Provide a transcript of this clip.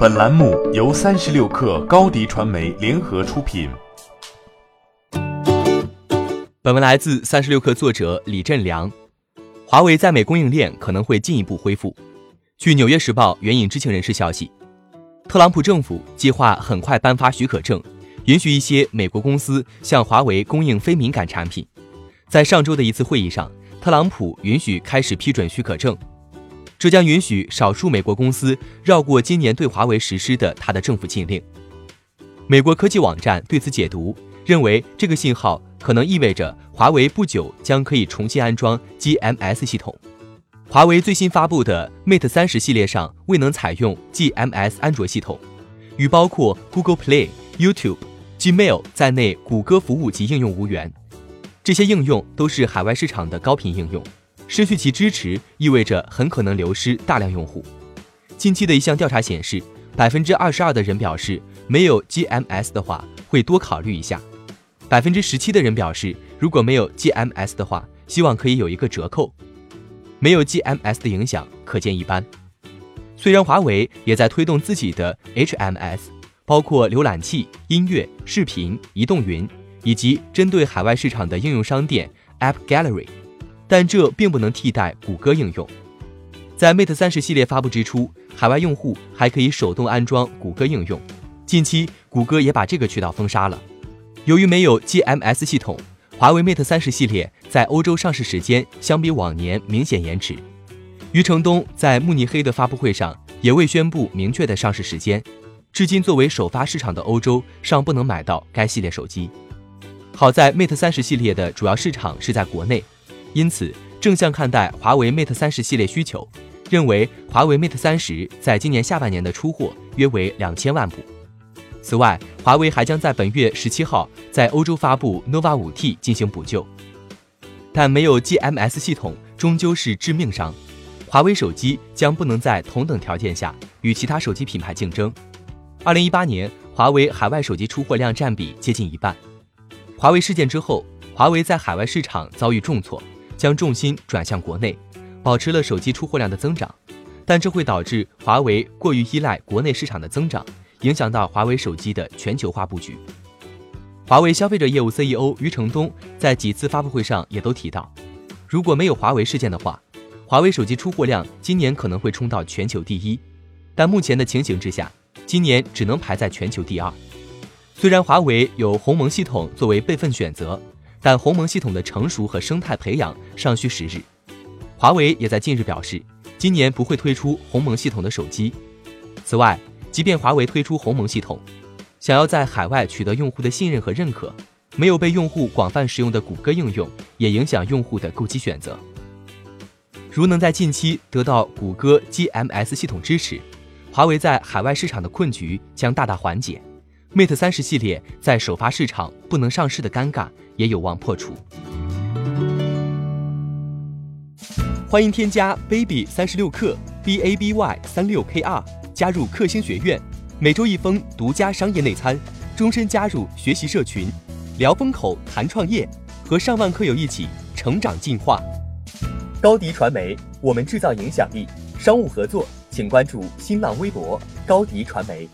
本栏目由三十六氪高低传媒联合出品。本文来自三十六氪作者李振良。华为在美供应链可能会进一步恢复。据《纽约时报》援引知情人士消息，特朗普政府计划很快颁发许可证，允许一些美国公司向华为供应非敏感产品。在上周的一次会议上，特朗普允许开始批准许可证。这将允许少数美国公司绕过今年对华为实施的他的政府禁令。美国科技网站对此解读认为，这个信号可能意味着华为不久将可以重新安装 GMS 系统。华为最新发布的 Mate 三十系列上未能采用 GMS 安卓系统，与包括 Google Play、YouTube、Gmail 在内谷歌服务及应用无缘。这些应用都是海外市场的高频应用。失去其支持意味着很可能流失大量用户。近期的一项调查显示，百分之二十二的人表示没有 GMS 的话会多考虑一下，百分之十七的人表示如果没有 GMS 的话，希望可以有一个折扣。没有 GMS 的影响可见一斑。虽然华为也在推动自己的 HMS，包括浏览器、音乐、视频、移动云，以及针对海外市场的应用商店 App Gallery。但这并不能替代谷歌应用。在 Mate 三十系列发布之初，海外用户还可以手动安装谷歌应用。近期，谷歌也把这个渠道封杀了。由于没有 GMS 系统，华为 Mate 三十系列在欧洲上市时间相比往年明显延迟。余承东在慕尼黑的发布会上也未宣布明确的上市时间。至今，作为首发市场的欧洲尚不能买到该系列手机。好在 Mate 三十系列的主要市场是在国内。因此，正向看待华为 Mate 三十系列需求，认为华为 Mate 三十在今年下半年的出货约为两千万部。此外，华为还将在本月十七号在欧洲发布 nova 五 T 进行补救。但没有 GMS 系统终究是致命伤，华为手机将不能在同等条件下与其他手机品牌竞争。二零一八年，华为海外手机出货量占比接近一半。华为事件之后，华为在海外市场遭遇重挫。将重心转向国内，保持了手机出货量的增长，但这会导致华为过于依赖国内市场的增长，影响到华为手机的全球化布局。华为消费者业务 CEO 余承东在几次发布会上也都提到，如果没有华为事件的话，华为手机出货量今年可能会冲到全球第一，但目前的情形之下，今年只能排在全球第二。虽然华为有鸿蒙系统作为备份选择。但鸿蒙系统的成熟和生态培养尚需时日。华为也在近日表示，今年不会推出鸿蒙系统的手机。此外，即便华为推出鸿蒙系统，想要在海外取得用户的信任和认可，没有被用户广泛使用的谷歌应用也影响用户的购机选择。如能在近期得到谷歌 GMS 系统支持，华为在海外市场的困局将大大缓解。Mate 三十系列在首发市场不能上市的尴尬也有望破除。欢迎添加 baby 三十六克 b a b y 三六 k r 加入克星学院，每周一封独家商业内参，终身加入学习社群，聊风口谈创业，和上万课友一起成长进化。高迪传媒，我们制造影响力。商务合作，请关注新浪微博高迪传媒。